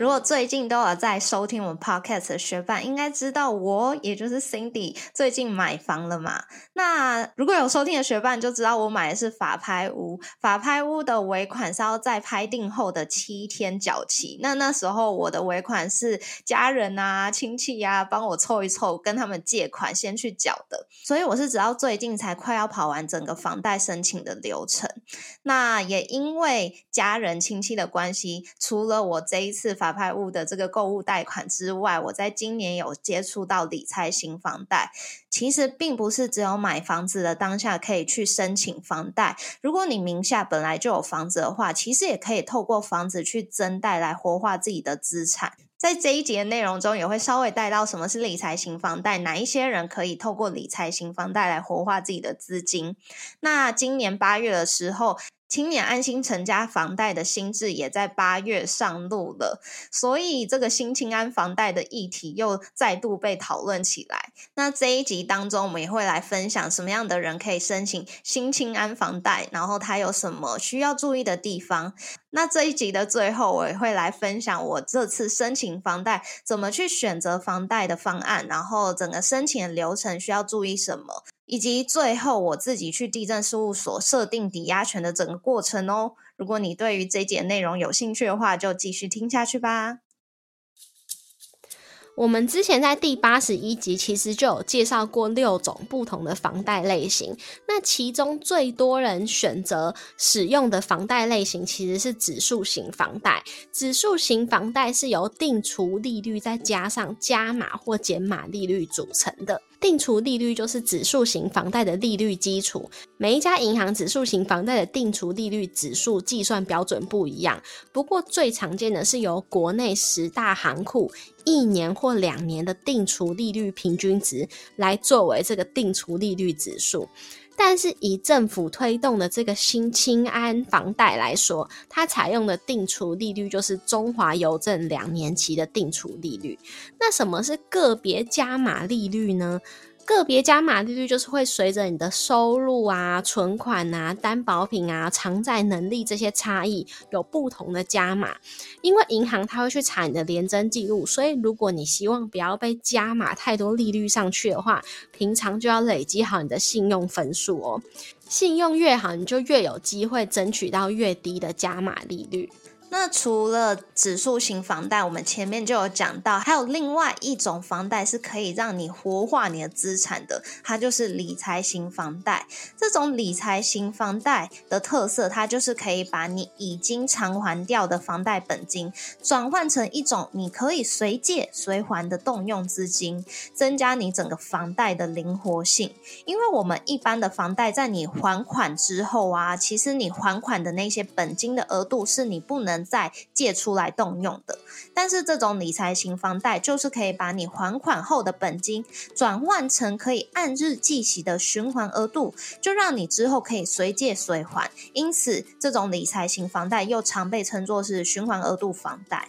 如果最近都有在收听我们 podcast 的学伴，应该知道我也就是 Cindy 最近买房了嘛。那如果有收听的学伴就知道，我买的是法拍屋。法拍屋的尾款是要在拍定后的七天缴齐。那那时候我的尾款是家人啊、亲戚啊帮我凑一凑，跟他们借款先去缴的。所以我是直到最近才快要跑完整个房贷申请的流程。那也因为家人亲戚的关系，除了我这一次法拍物的这个购物贷款之外，我在今年有接触到理财型房贷。其实并不是只有买房子的当下可以去申请房贷。如果你名下本来就有房子的话，其实也可以透过房子去增贷来活化自己的资产。在这一节内容中，也会稍微带到什么是理财型房贷，哪一些人可以透过理财型房贷来活化自己的资金。那今年八月的时候。青年安心成家房贷的新制也在八月上路了，所以这个新青安房贷的议题又再度被讨论起来。那这一集当中，我们也会来分享什么样的人可以申请新青安房贷，然后它有什么需要注意的地方。那这一集的最后，我也会来分享我这次申请房贷怎么去选择房贷的方案，然后整个申请流程需要注意什么。以及最后我自己去地震事务所设定抵押权的整个过程哦。如果你对于这节内容有兴趣的话，就继续听下去吧。我们之前在第八十一集其实就有介绍过六种不同的房贷类型，那其中最多人选择使用的房贷类型其实是指数型房贷。指数型房贷是由定除利率再加上加码或减码利率组成的。定除利率就是指数型房贷的利率基础。每一家银行指数型房贷的定除利率指数计算标准不一样，不过最常见的是由国内十大行库一年或两年的定除利率平均值来作为这个定除利率指数。但是以政府推动的这个新清安房贷来说，它采用的定储利率就是中华邮政两年期的定储利率。那什么是个别加码利率呢？个别加码利率就是会随着你的收入啊、存款啊、担保品啊、偿债能力这些差异有不同的加码。因为银行它会去查你的连征记录，所以如果你希望不要被加码太多利率上去的话，平常就要累积好你的信用分数哦。信用越好，你就越有机会争取到越低的加码利率。那除了指数型房贷，我们前面就有讲到，还有另外一种房贷是可以让你活化你的资产的，它就是理财型房贷。这种理财型房贷的特色，它就是可以把你已经偿还掉的房贷本金，转换成一种你可以随借随还的动用资金，增加你整个房贷的灵活性。因为我们一般的房贷，在你还款之后啊，其实你还款的那些本金的额度是你不能。再借出来动用的，但是这种理财型房贷就是可以把你还款后的本金转换成可以按日计息的循环额度，就让你之后可以随借随还。因此，这种理财型房贷又常被称作是循环额度房贷。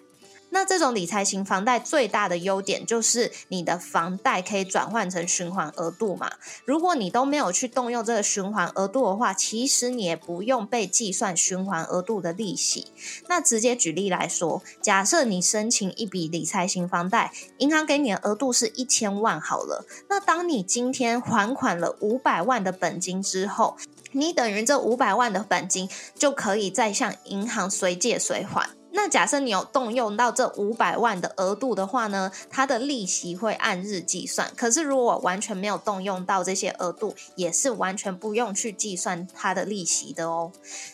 那这种理财型房贷最大的优点就是你的房贷可以转换成循环额度嘛。如果你都没有去动用这个循环额度的话，其实你也不用被计算循环额度的利息。那直接举例来说，假设你申请一笔理财型房贷，银行给你的额度是一千万好了。那当你今天还款了五百万的本金之后，你等于这五百万的本金就可以再向银行随借随还。那假设你有动用到这五百万的额度的话呢，它的利息会按日计算。可是如果完全没有动用到这些额度，也是完全不用去计算它的利息的哦。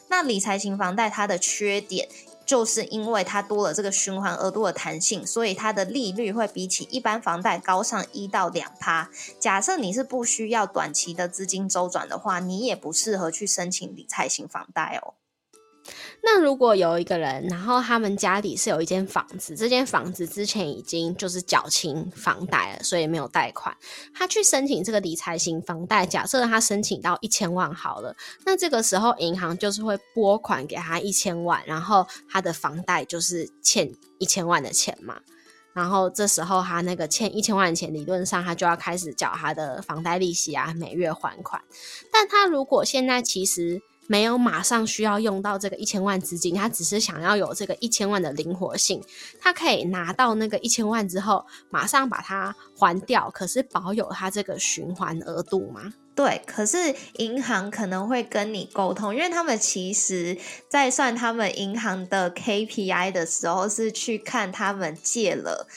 那理财型房贷它的缺点，就是因为它多了这个循环额度的弹性，所以它的利率会比起一般房贷高上一到两趴。假设你是不需要短期的资金周转的话，你也不适合去申请理财型房贷哦。那如果有一个人，然后他们家里是有一间房子，这间房子之前已经就是缴清房贷了，所以没有贷款，他去申请这个理财型房贷，假设他申请到一千万好了，那这个时候银行就是会拨款给他一千万，然后他的房贷就是欠一千万的钱嘛。然后这时候他那个欠一千万钱，理论上他就要开始缴他的房贷利息啊，每月还款。但他如果现在其实没有马上需要用到这个一千万资金，他只是想要有这个一千万的灵活性，他可以拿到那个一千万之后，马上把它还掉，可是保有他这个循环额度吗？对，可是银行可能会跟你沟通，因为他们其实在算他们银行的 KPI 的时候，是去看他们借了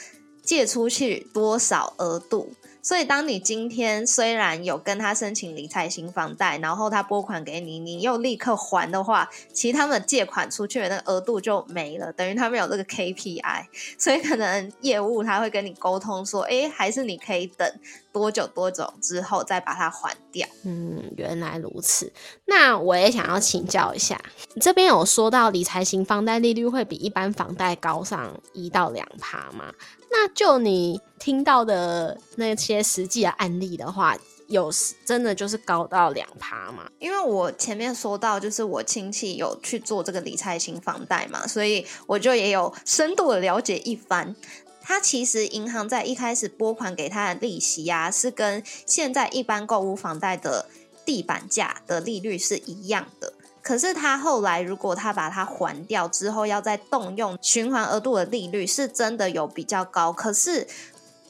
借出去多少额度。所以，当你今天虽然有跟他申请理财型房贷，然后他拨款给你，你又立刻还的话，其实他们借款出去的那个额度就没了，等于他们有这个 KPI，所以可能业务他会跟你沟通说，哎，还是你可以等多久多久之后再把它还掉。嗯，原来如此。那我也想要请教一下，你这边有说到理财型房贷利率会比一般房贷高上一到两趴吗？那就你听到的那些实际的案例的话，有真的就是高到两趴吗？因为我前面说到，就是我亲戚有去做这个理财型房贷嘛，所以我就也有深度的了解一番。他其实银行在一开始拨款给他的利息呀，是跟现在一般购物房贷的地板价的利率是一样的。可是他后来，如果他把它还掉之后，要再动用循环额度的利率，是真的有比较高。可是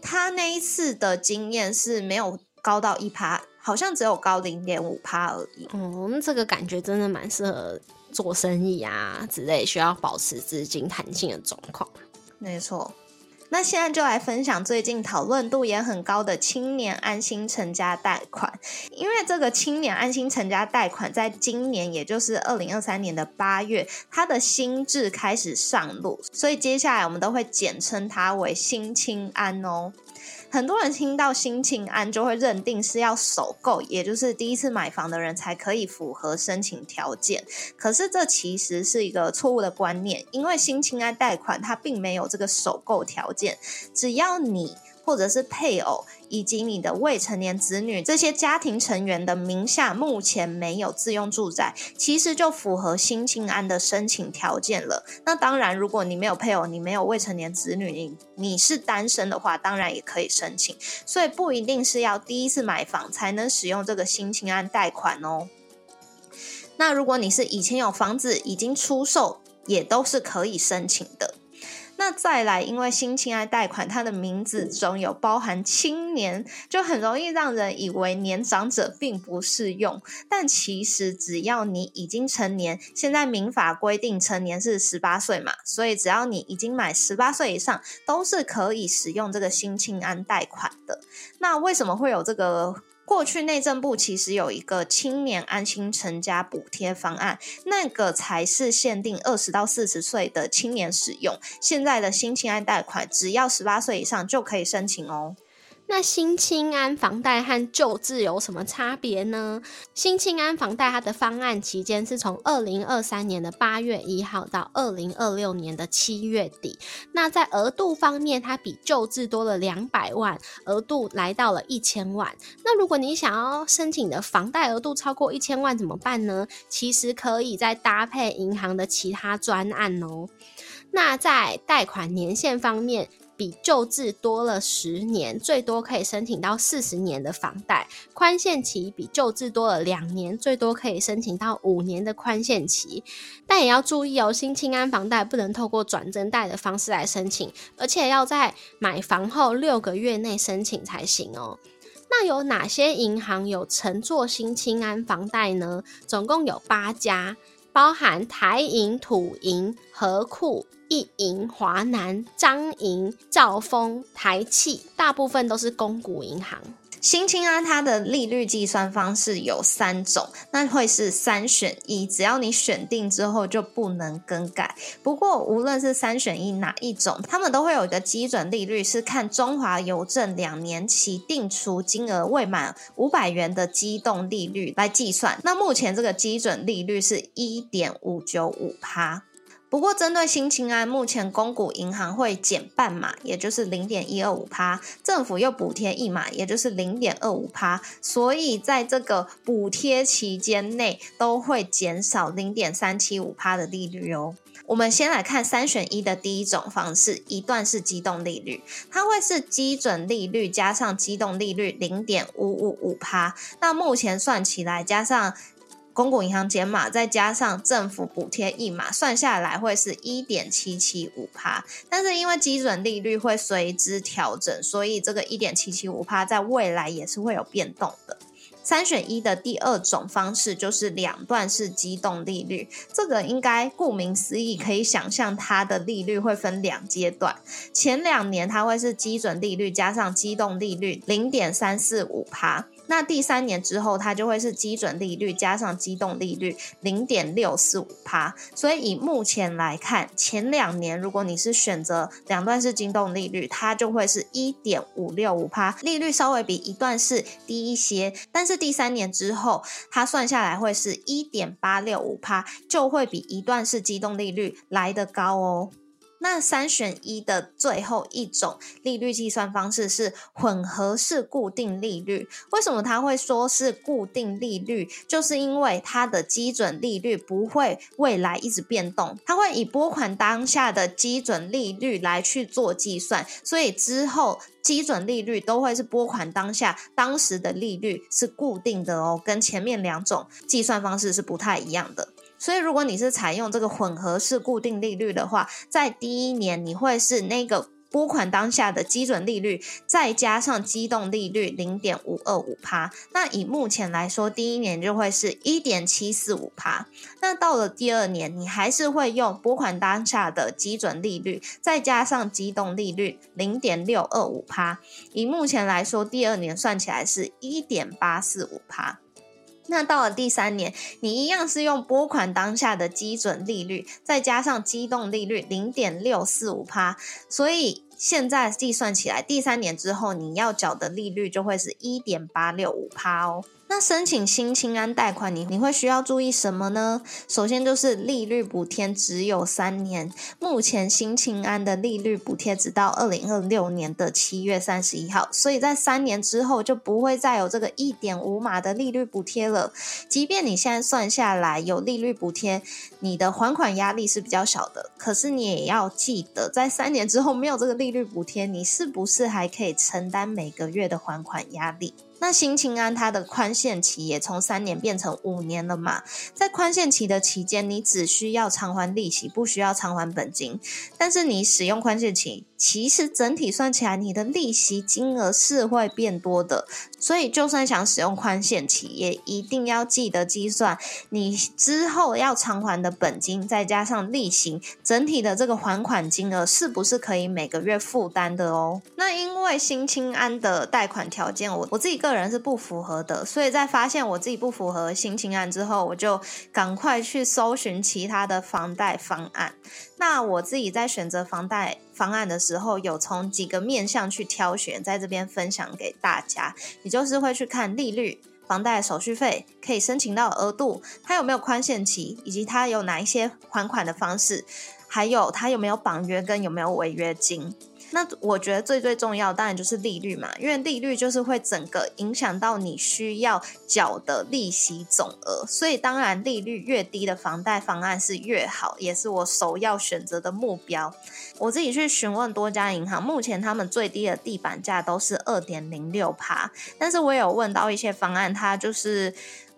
他那一次的经验是没有高到一趴，好像只有高零点五趴而已。哦，那这个感觉真的蛮适合做生意啊之类，需要保持资金弹性的状况。没错。那现在就来分享最近讨论度也很高的青年安心成家贷款，因为这个青年安心成家贷款在今年，也就是二零二三年的八月，它的新制开始上路，所以接下来我们都会简称它为新青安哦。很多人听到新青安就会认定是要首购，也就是第一次买房的人才可以符合申请条件。可是这其实是一个错误的观念，因为新青安贷款它并没有这个首购条件，只要你。或者是配偶以及你的未成年子女这些家庭成员的名下目前没有自用住宅，其实就符合新青安的申请条件了。那当然，如果你没有配偶，你没有未成年子女，你你是单身的话，当然也可以申请。所以不一定是要第一次买房才能使用这个新青安贷款哦。那如果你是以前有房子已经出售，也都是可以申请的。那再来，因为新青安贷款它的名字中有包含青年，就很容易让人以为年长者并不适用。但其实只要你已经成年，现在民法规定成年是十八岁嘛，所以只要你已经满十八岁以上，都是可以使用这个新青安贷款的。那为什么会有这个？过去内政部其实有一个青年安心成家补贴方案，那个才是限定二十到四十岁的青年使用。现在的新青安贷款，只要十八岁以上就可以申请哦。那新青安房贷和旧制有什么差别呢？新青安房贷它的方案期间是从二零二三年的八月一号到二零二六年的七月底。那在额度方面，它比旧制多了两百万，额度来到了一千万。那如果你想要申请的房贷额度超过一千万怎么办呢？其实可以再搭配银行的其他专案哦。那在贷款年限方面。比旧制多了十年，最多可以申请到四十年的房贷宽限期，比旧制多了两年，最多可以申请到五年的宽限期。但也要注意哦，新青安房贷不能透过转增贷的方式来申请，而且要在买房后六个月内申请才行哦。那有哪些银行有乘坐新青安房贷呢？总共有八家，包含台银、土银、和库。一银、华南、彰银、兆丰、台汽，大部分都是公股银行。新青安它的利率计算方式有三种，那会是三选一，只要你选定之后就不能更改。不过无论是三选一哪一种，他们都会有一个基准利率，是看中华邮政两年期定出金额未满五百元的机动利率来计算。那目前这个基准利率是一点五九五趴。不过，针对新青安，目前公股银行会减半码，也就是零点一二五趴，政府又补贴一码，也就是零点二五趴，所以在这个补贴期间内都会减少零点三七五趴的利率哦。我们先来看三选一的第一种方式，一段式机动利率，它会是基准利率加上机动利率零点五五五趴，那目前算起来加上。公股银行减码，再加上政府补贴一码，算下来会是一点七七五趴。但是因为基准利率会随之调整，所以这个一点七七五趴在未来也是会有变动的。三选一的第二种方式就是两段式机动利率，这个应该顾名思义，可以想象它的利率会分两阶段。前两年它会是基准利率加上机动利率零点三四五趴。那第三年之后，它就会是基准利率加上机动利率零点六四五趴。所以以目前来看，前两年如果你是选择两段式机动利率，它就会是一点五六五趴，利率稍微比一段式低一些。但是第三年之后，它算下来会是一点八六五趴，就会比一段式机动利率来得高哦。那三选一的最后一种利率计算方式是混合式固定利率。为什么它会说是固定利率？就是因为它的基准利率不会未来一直变动，它会以拨款当下的基准利率来去做计算，所以之后基准利率都会是拨款当下当时的利率是固定的哦，跟前面两种计算方式是不太一样的。所以，如果你是采用这个混合式固定利率的话，在第一年你会是那个拨款当下的基准利率，再加上机动利率零点五二五趴。那以目前来说，第一年就会是一点七四五趴。那到了第二年，你还是会用拨款当下的基准利率，再加上机动利率零点六二五趴。以目前来说，第二年算起来是一点八四五趴。那到了第三年，你一样是用拨款当下的基准利率，再加上机动利率零点六四五趴，所以现在计算起来，第三年之后你要缴的利率就会是一点八六五趴哦。那申请新青安贷款，你你会需要注意什么呢？首先就是利率补贴只有三年，目前新青安的利率补贴直到二零二六年的七月三十一号，所以在三年之后就不会再有这个一点五码的利率补贴了。即便你现在算下来有利率补贴，你的还款压力是比较小的，可是你也要记得，在三年之后没有这个利率补贴，你是不是还可以承担每个月的还款压力？那新青安它的宽限期也从三年变成五年了嘛？在宽限期的期间，你只需要偿还利息，不需要偿还本金。但是你使用宽限期，其实整体算起来，你的利息金额是会变多的。所以，就算想使用宽限期，也一定要记得计算你之后要偿还的本金，再加上利息，整体的这个还款金额是不是可以每个月负担的哦？那因为新青安的贷款条件，我我自己个。人是不符合的，所以在发现我自己不符合新情案之后，我就赶快去搜寻其他的房贷方案。那我自己在选择房贷方案的时候，有从几个面向去挑选，在这边分享给大家。也就是会去看利率、房贷手续费、可以申请到额度、它有没有宽限期，以及它有哪一些还款的方式，还有它有没有绑约跟有没有违约金。那我觉得最最重要，当然就是利率嘛，因为利率就是会整个影响到你需要缴的利息总额，所以当然利率越低的房贷方案是越好，也是我首要选择的目标。我自己去询问多家银行，目前他们最低的地板价都是二点零六趴，但是我有问到一些方案，它就是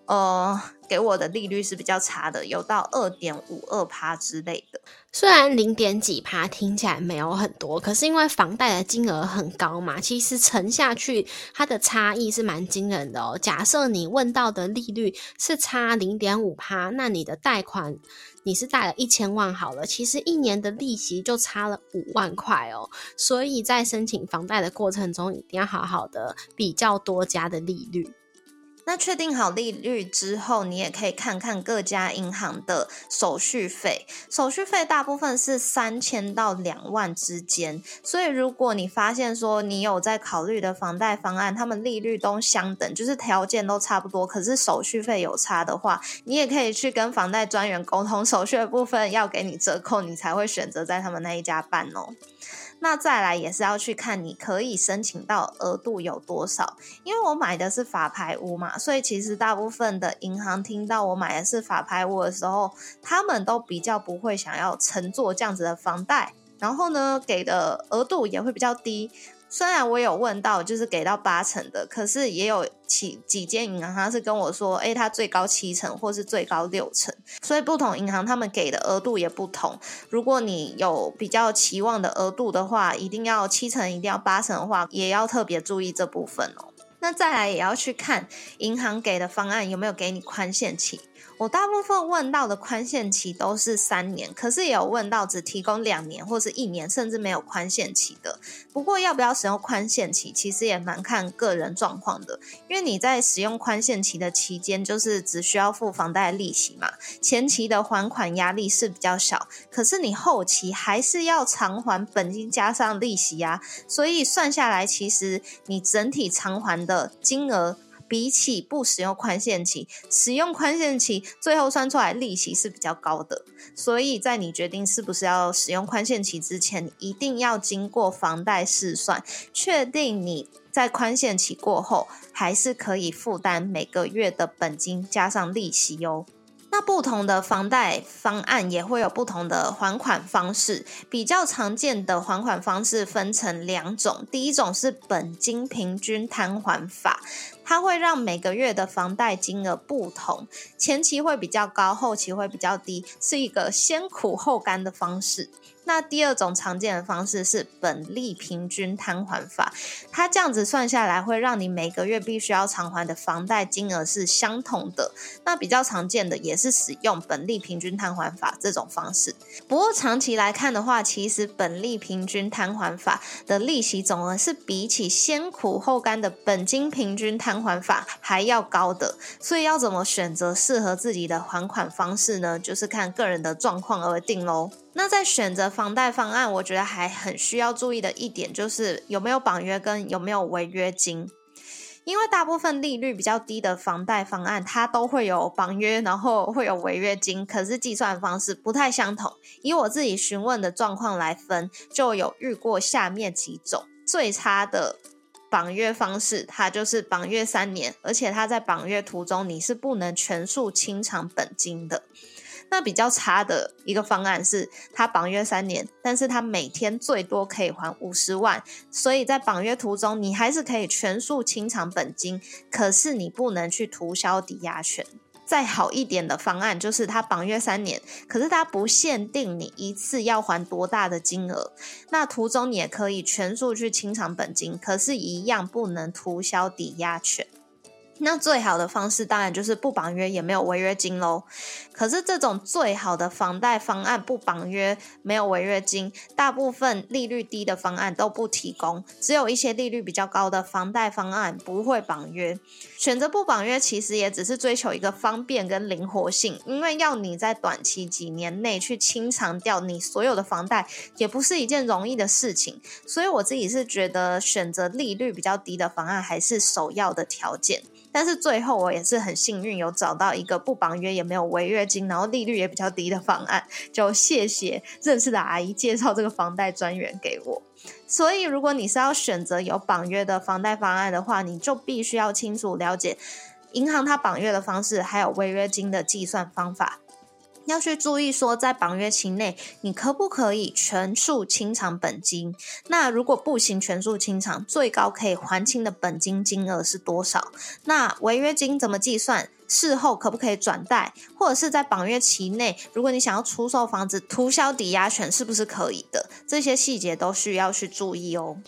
呃。给我的利率是比较差的，有到二点五二趴之类的。虽然零点几趴听起来没有很多，可是因为房贷的金额很高嘛，其实乘下去它的差异是蛮惊人的哦。假设你问到的利率是差零点五趴，那你的贷款你是贷了一千万好了，其实一年的利息就差了五万块哦。所以在申请房贷的过程中，一定要好好的比较多家的利率。那确定好利率之后，你也可以看看各家银行的手续费。手续费大部分是三千到两万之间，所以如果你发现说你有在考虑的房贷方案，他们利率都相等，就是条件都差不多，可是手续费有差的话，你也可以去跟房贷专员沟通，手续的部分要给你折扣，你才会选择在他们那一家办哦。那再来也是要去看你可以申请到额度有多少，因为我买的是法拍屋嘛，所以其实大部分的银行听到我买的是法拍屋的时候，他们都比较不会想要乘坐这样子的房贷，然后呢给的额度也会比较低。虽然我有问到，就是给到八成的，可是也有几几间银行他是跟我说，哎，它最高七成，或是最高六成，所以不同银行他们给的额度也不同。如果你有比较期望的额度的话，一定要七成，一定要八成的话，也要特别注意这部分哦。那再来也要去看银行给的方案有没有给你宽限期。我大部分问到的宽限期都是三年，可是也有问到只提供两年或是一年，甚至没有宽限期的。不过要不要使用宽限期，其实也蛮看个人状况的。因为你在使用宽限期的期间，就是只需要付房贷利息嘛，前期的还款压力是比较小。可是你后期还是要偿还本金加上利息呀，所以算下来，其实你整体偿还的金额。比起不使用宽限期，使用宽限期最后算出来利息是比较高的，所以在你决定是不是要使用宽限期之前，一定要经过房贷试算，确定你在宽限期过后还是可以负担每个月的本金加上利息哟。那不同的房贷方案也会有不同的还款方式，比较常见的还款方式分成两种，第一种是本金平均摊还法。它会让每个月的房贷金额不同，前期会比较高，后期会比较低，是一个先苦后甘的方式。那第二种常见的方式是本利平均摊还法，它这样子算下来会让你每个月必须要偿还的房贷金额是相同的。那比较常见的也是使用本利平均摊还法这种方式。不过长期来看的话，其实本利平均摊还法的利息总额是比起先苦后甘的本金平均摊还法还要高的。所以要怎么选择适合自己的还款方式呢？就是看个人的状况而定喽。那在选择房贷方案，我觉得还很需要注意的一点就是有没有绑约跟有没有违约金，因为大部分利率比较低的房贷方案，它都会有绑约，然后会有违约金，可是计算方式不太相同。以我自己询问的状况来分，就有遇过下面几种最差的绑约方式，它就是绑约三年，而且它在绑约途中你是不能全数清偿本金的。那比较差的一个方案是，他绑约三年，但是他每天最多可以还五十万，所以在绑约途中，你还是可以全数清偿本金，可是你不能去涂销抵押权。再好一点的方案就是他绑约三年，可是他不限定你一次要还多大的金额，那途中你也可以全数去清偿本金，可是一样不能涂销抵押权。那最好的方式当然就是不绑约，也没有违约金喽。可是这种最好的房贷方案不绑约，没有违约金，大部分利率低的方案都不提供，只有一些利率比较高的房贷方案不会绑约。选择不绑约，其实也只是追求一个方便跟灵活性，因为要你在短期几年内去清偿掉你所有的房贷，也不是一件容易的事情。所以我自己是觉得选择利率比较低的方案还是首要的条件。但是最后我也是很幸运，有找到一个不绑约也没有违约然后利率也比较低的方案。就谢谢认识的阿姨介绍这个房贷专员给我。所以如果你是要选择有绑约的房贷方案的话，你就必须要清楚了解银行它绑约的方式，还有违约金的计算方法。要去注意说，在绑约期内，你可不可以全数清偿本金？那如果不行全数清偿，最高可以还清的本金金额是多少？那违约金怎么计算？事后可不可以转贷？或者是在绑约期内，如果你想要出售房子，涂销抵押权是不是可以的？这些细节都需要去注意哦。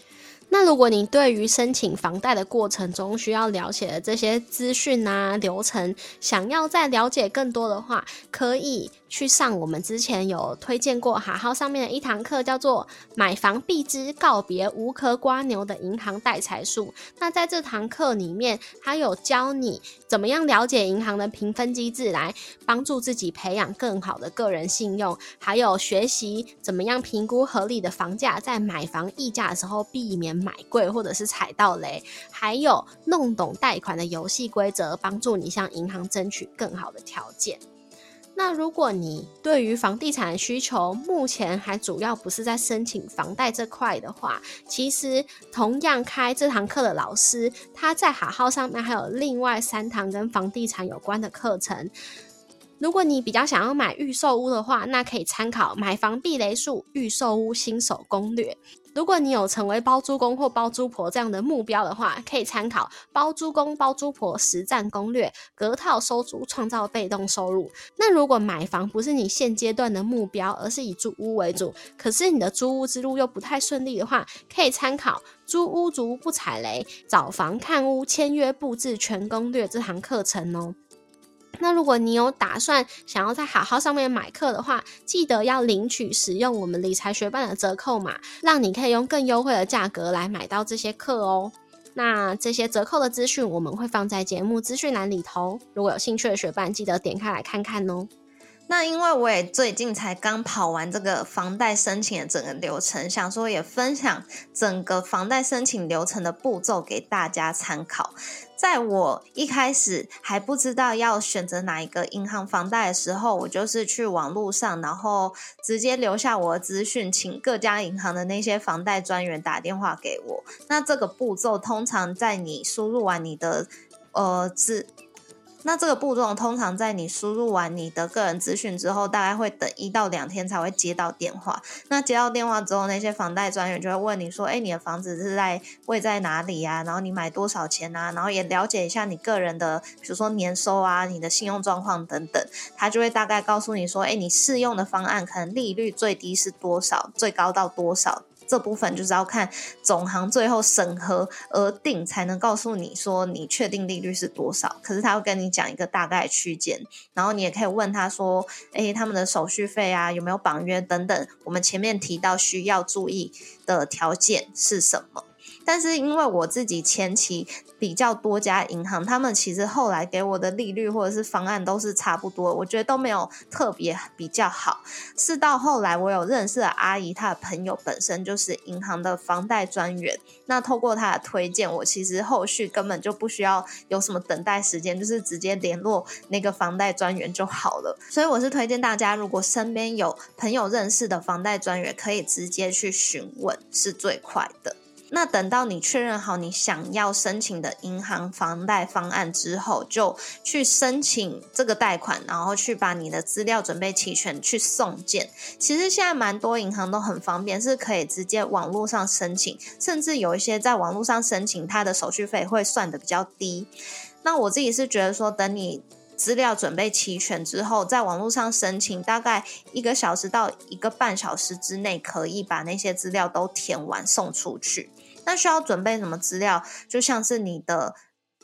那如果你对于申请房贷的过程中需要了解的这些资讯啊流程，想要再了解更多的话，可以。去上我们之前有推荐过哈号上面的一堂课，叫做“买房必知告别无壳瓜牛的银行代财术”。那在这堂课里面，他有教你怎么样了解银行的评分机制，来帮助自己培养更好的个人信用，还有学习怎么样评估合理的房价，在买房议价的时候避免买贵或者是踩到雷，还有弄懂贷款的游戏规则，帮助你向银行争取更好的条件。那如果你对于房地产的需求目前还主要不是在申请房贷这块的话，其实同样开这堂课的老师，他在好号上面还有另外三堂跟房地产有关的课程。如果你比较想要买预售屋的话，那可以参考《买房避雷术预售屋新手攻略》。如果你有成为包租公或包租婆这样的目标的话，可以参考《包租公包租婆实战攻略》，隔套收租创造被动收入。那如果买房不是你现阶段的目标，而是以租屋为主，可是你的租屋之路又不太顺利的话，可以参考《租屋族不踩雷，找房看屋签约布置全攻略》这堂课程哦。那如果你有打算想要在好好上面买课的话，记得要领取使用我们理财学办的折扣码，让你可以用更优惠的价格来买到这些课哦。那这些折扣的资讯我们会放在节目资讯栏里头，如果有兴趣的学伴，记得点开来看看哦。那因为我也最近才刚跑完这个房贷申请的整个流程，想说也分享整个房贷申请流程的步骤给大家参考。在我一开始还不知道要选择哪一个银行房贷的时候，我就是去网络上，然后直接留下我的资讯，请各家银行的那些房贷专员打电话给我。那这个步骤通常在你输入完你的呃字。那这个步骤通常在你输入完你的个人资讯之后，大概会等一到两天才会接到电话。那接到电话之后，那些房贷专员就会问你说：“哎，你的房子是在位在哪里呀？然后你买多少钱啊？然后也了解一下你个人的，比如说年收啊、你的信用状况等等。”他就会大概告诉你说：“哎，你适用的方案可能利率最低是多少，最高到多少。”这部分就是要看总行最后审核而定，才能告诉你说你确定利率是多少。可是他会跟你讲一个大概区间，然后你也可以问他说：“诶，他们的手续费啊，有没有绑约等等？我们前面提到需要注意的条件是什么？”但是因为我自己前期比较多家银行，他们其实后来给我的利率或者是方案都是差不多，我觉得都没有特别比较好。是到后来我有认识的阿姨，她的朋友本身就是银行的房贷专员，那透过她的推荐，我其实后续根本就不需要有什么等待时间，就是直接联络那个房贷专员就好了。所以我是推荐大家，如果身边有朋友认识的房贷专员，可以直接去询问，是最快的。那等到你确认好你想要申请的银行房贷方案之后，就去申请这个贷款，然后去把你的资料准备齐全，去送件。其实现在蛮多银行都很方便，是可以直接网络上申请，甚至有一些在网络上申请，它的手续费会算的比较低。那我自己是觉得说，等你资料准备齐全之后，在网络上申请，大概一个小时到一个半小时之内，可以把那些资料都填完送出去。那需要准备什么资料？就像是你的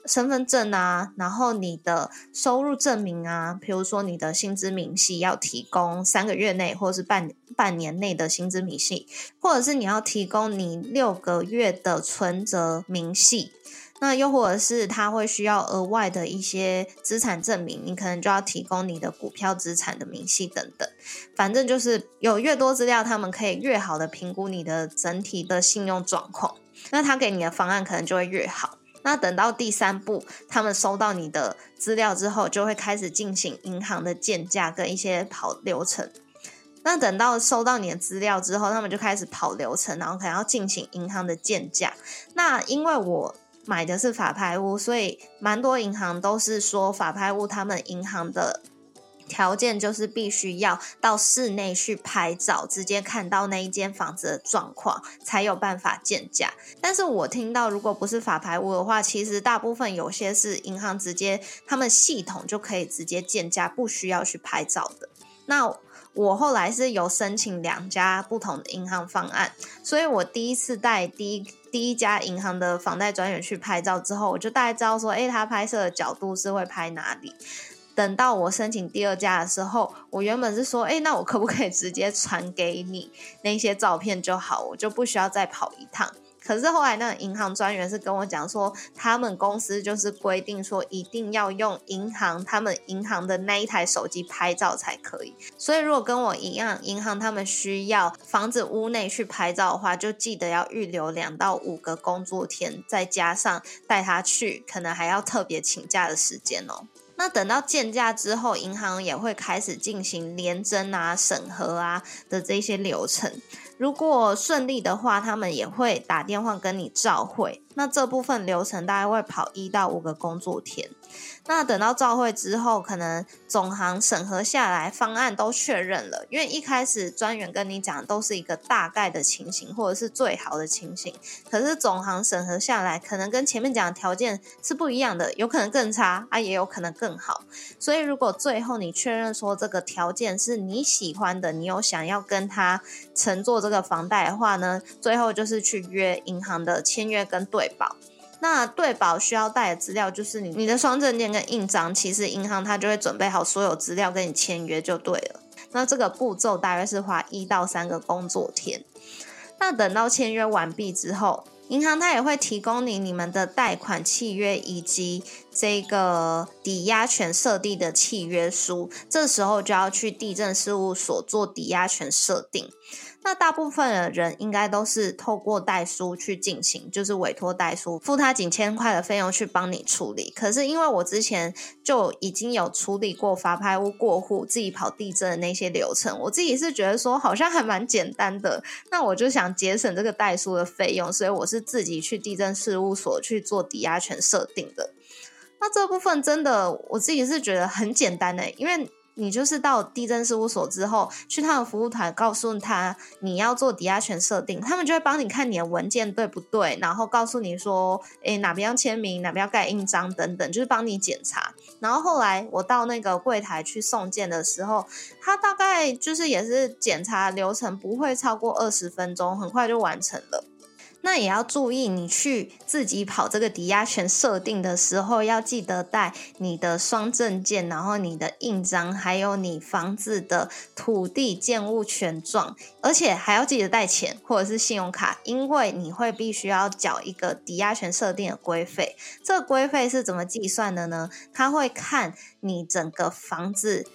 身份证啊，然后你的收入证明啊，比如说你的薪资明细要提供三个月内或是半半年内的薪资明细，或者是你要提供你六个月的存折明细。那又或者是他会需要额外的一些资产证明，你可能就要提供你的股票资产的明细等等。反正就是有越多资料，他们可以越好的评估你的整体的信用状况。那他给你的方案可能就会越好。那等到第三步，他们收到你的资料之后，就会开始进行银行的建价跟一些跑流程。那等到收到你的资料之后，他们就开始跑流程，然后可能要进行银行的建价。那因为我买的是法拍屋，所以蛮多银行都是说法拍屋他们银行的。条件就是必须要到室内去拍照，直接看到那一间房子的状况，才有办法建价。但是我听到，如果不是法拍屋的话，其实大部分有些是银行直接他们系统就可以直接建价，不需要去拍照的。那我后来是有申请两家不同的银行方案，所以我第一次带第一第一家银行的房贷专员去拍照之后，我就大概知道说，哎，他拍摄的角度是会拍哪里。等到我申请第二家的时候，我原本是说，哎，那我可不可以直接传给你那些照片就好，我就不需要再跑一趟。可是后来那个银行专员是跟我讲说，他们公司就是规定说，一定要用银行他们银行的那一台手机拍照才可以。所以如果跟我一样，银行他们需要房子屋内去拍照的话，就记得要预留两到五个工作天，再加上带他去，可能还要特别请假的时间哦。那等到建价之后，银行也会开始进行联征啊、审核啊的这些流程。如果顺利的话，他们也会打电话跟你召会。那这部分流程大概会跑一到五个工作天。那等到召会之后，可能总行审核下来，方案都确认了。因为一开始专员跟你讲都是一个大概的情形，或者是最好的情形。可是总行审核下来，可能跟前面讲的条件是不一样的，有可能更差啊，也有可能更好。所以如果最后你确认说这个条件是你喜欢的，你有想要跟他乘坐这个房贷的话呢，最后就是去约银行的签约跟对保。那对保需要带的资料就是你你的双证件跟印章，其实银行它就会准备好所有资料跟你签约就对了。那这个步骤大约是花一到三个工作天。那等到签约完毕之后，银行它也会提供你你们的贷款契约以及这个抵押权设定的契约书，这时候就要去地震事务所做抵押权设定。那大部分的人应该都是透过代书去进行，就是委托代书付他几千块的费用去帮你处理。可是因为我之前就已经有处理过法拍屋过户、自己跑地震的那些流程，我自己是觉得说好像还蛮简单的。那我就想节省这个代书的费用，所以我是自己去地震事务所去做抵押权设定的。那这部分真的我自己是觉得很简单的，因为。你就是到地震事务所之后，去他们服务团告诉他你要做抵押权设定，他们就会帮你看你的文件对不对，然后告诉你说，诶哪边要签名，哪边要盖印章等等，就是帮你检查。然后后来我到那个柜台去送件的时候，他大概就是也是检查流程不会超过二十分钟，很快就完成了。那也要注意，你去自己跑这个抵押权设定的时候，要记得带你的双证件，然后你的印章，还有你房子的土地建物权状，而且还要记得带钱或者是信用卡，因为你会必须要缴一个抵押权设定的规费。这个规费是怎么计算的呢？他会看你整个房子。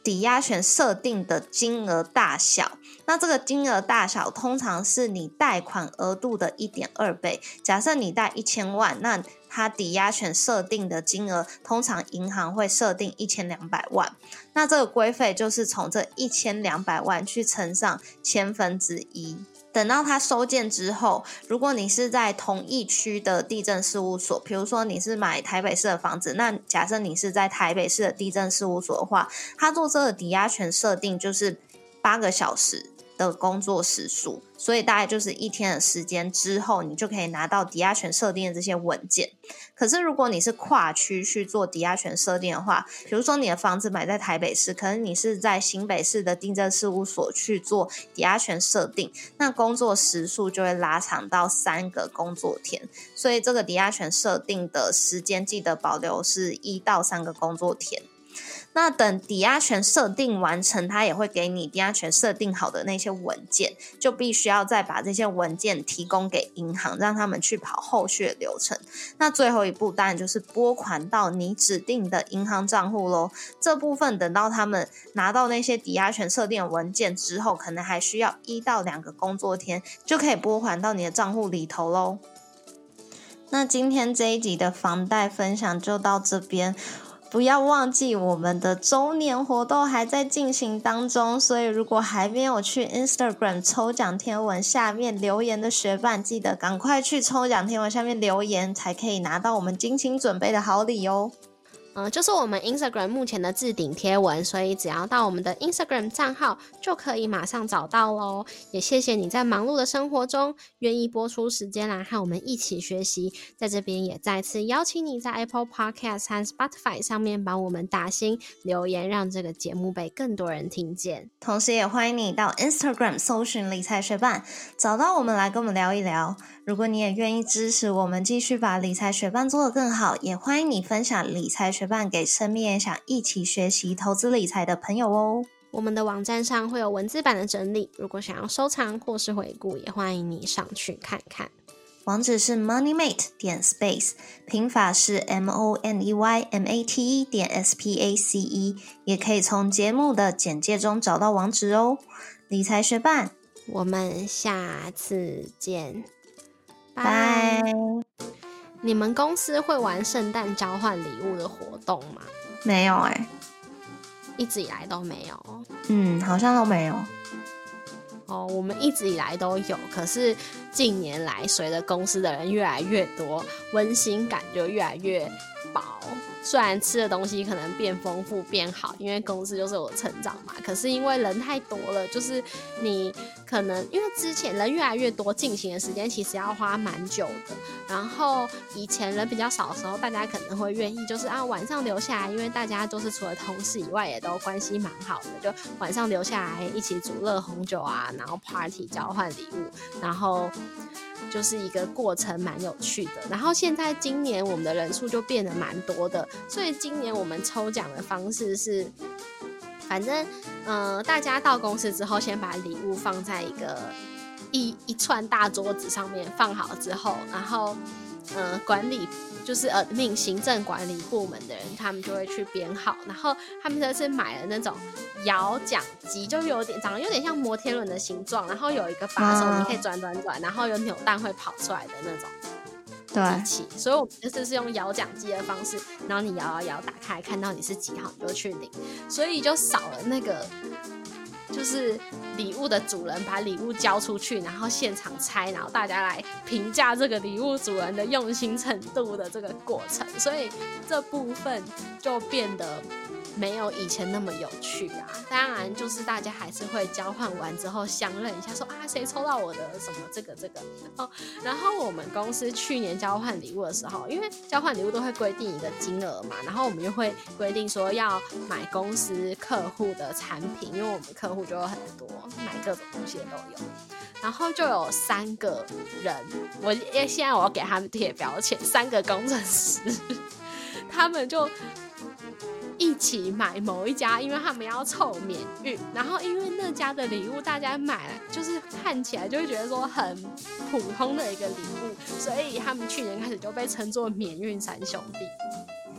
抵押权设定的金额大小，那这个金额大小通常是你贷款额度的一点二倍。假设你贷一千万，那它抵押权设定的金额通常银行会设定一千两百万，那这个规费就是从这一千两百万去乘上千分之一。等到他收件之后，如果你是在同一区的地震事务所，比如说你是买台北市的房子，那假设你是在台北市的地震事务所的话，他做这个抵押权设定就是八个小时。的工作时数，所以大概就是一天的时间之后，你就可以拿到抵押权设定的这些文件。可是如果你是跨区去做抵押权设定的话，比如说你的房子买在台北市，可能你是在新北市的地震事务所去做抵押权设定，那工作时数就会拉长到三个工作天。所以这个抵押权设定的时间记得保留是一到三个工作天。那等抵押权设定完成，他也会给你抵押权设定好的那些文件，就必须要再把这些文件提供给银行，让他们去跑后续的流程。那最后一步当然就是拨款到你指定的银行账户喽。这部分等到他们拿到那些抵押权设定的文件之后，可能还需要一到两个工作天，就可以拨款到你的账户里头喽。那今天这一集的房贷分享就到这边。不要忘记，我们的周年活动还在进行当中，所以如果还没有去 Instagram 抽奖天文下面留言的学伴，记得赶快去抽奖天文下面留言，才可以拿到我们精心准备的好礼哦。嗯，就是我们 Instagram 目前的置顶贴文，所以只要到我们的 Instagram 账号就可以马上找到喽。也谢谢你在忙碌的生活中愿意播出时间来和我们一起学习，在这边也再次邀请你在 Apple Podcast 和 Spotify 上面帮我们打星留言，让这个节目被更多人听见。同时，也欢迎你到 Instagram 搜寻理财学伴，找到我们来跟我们聊一聊。如果你也愿意支持我们继续把理财学伴做得更好，也欢迎你分享理财学伴给身边想一起学习投资理财的朋友哦。我们的网站上会有文字版的整理，如果想要收藏或是回顾，也欢迎你上去看看。网址是 moneymate 点 space，拼法是 m o n e y m a t e 点 s p a c e，也可以从节目的简介中找到网址哦。理财学伴，我们下次见。拜！你们公司会玩圣诞交换礼物的活动吗？没有哎，一直以来都没有。嗯，好像都没有。哦，我们一直以来都有，可是近年来随着公司的人越来越多，温馨感就越来越薄。虽然吃的东西可能变丰富变好，因为公司就是我成长嘛。可是因为人太多了，就是你可能因为之前人越来越多，进行的时间其实要花蛮久的。然后以前人比较少的时候，大家可能会愿意就是啊晚上留下来，因为大家都是除了同事以外也都关系蛮好的，就晚上留下来一起煮热红酒啊，然后 party 交换礼物，然后。就是一个过程，蛮有趣的。然后现在今年我们的人数就变得蛮多的，所以今年我们抽奖的方式是，反正呃，大家到公司之后，先把礼物放在一个一一串大桌子上面放好之后，然后嗯，管理。就是呃，命行政管理部门的人，他们就会去编号，然后他们这次买了那种摇奖机，就有点长得有点像摩天轮的形状，然后有一个把手，你可以转转转，然后有扭蛋会跑出来的那种机器。所以我们这次是用摇奖机的方式，然后你摇摇摇，打开看到你是几号，你就去领，所以就少了那个。就是礼物的主人把礼物交出去，然后现场拆，然后大家来评价这个礼物主人的用心程度的这个过程，所以这部分就变得。没有以前那么有趣啊！当然，就是大家还是会交换完之后相认一下，说啊谁抽到我的什么这个这个哦。然后我们公司去年交换礼物的时候，因为交换礼物都会规定一个金额嘛，然后我们就会规定说要买公司客户的产品，因为我们客户就有很多，买各种东西都有。然后就有三个人，我因为现在我要给他们贴标签，三个工程师，他们就。一起买某一家，因为他们要凑免运，然后因为那家的礼物大家买了，就是看起来就会觉得说很普通的一个礼物，所以他们去年开始就被称作免运三兄弟。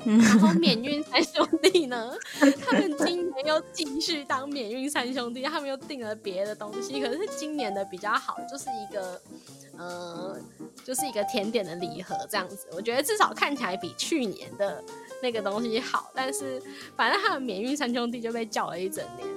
然后免运三兄弟呢，他们今年又继续当免运三兄弟，他们又订了别的东西，可是今年的比较好，就是一个。呃，就是一个甜点的礼盒这样子，我觉得至少看起来比去年的那个东西好。但是反正他的免运三兄弟就被叫了一整年，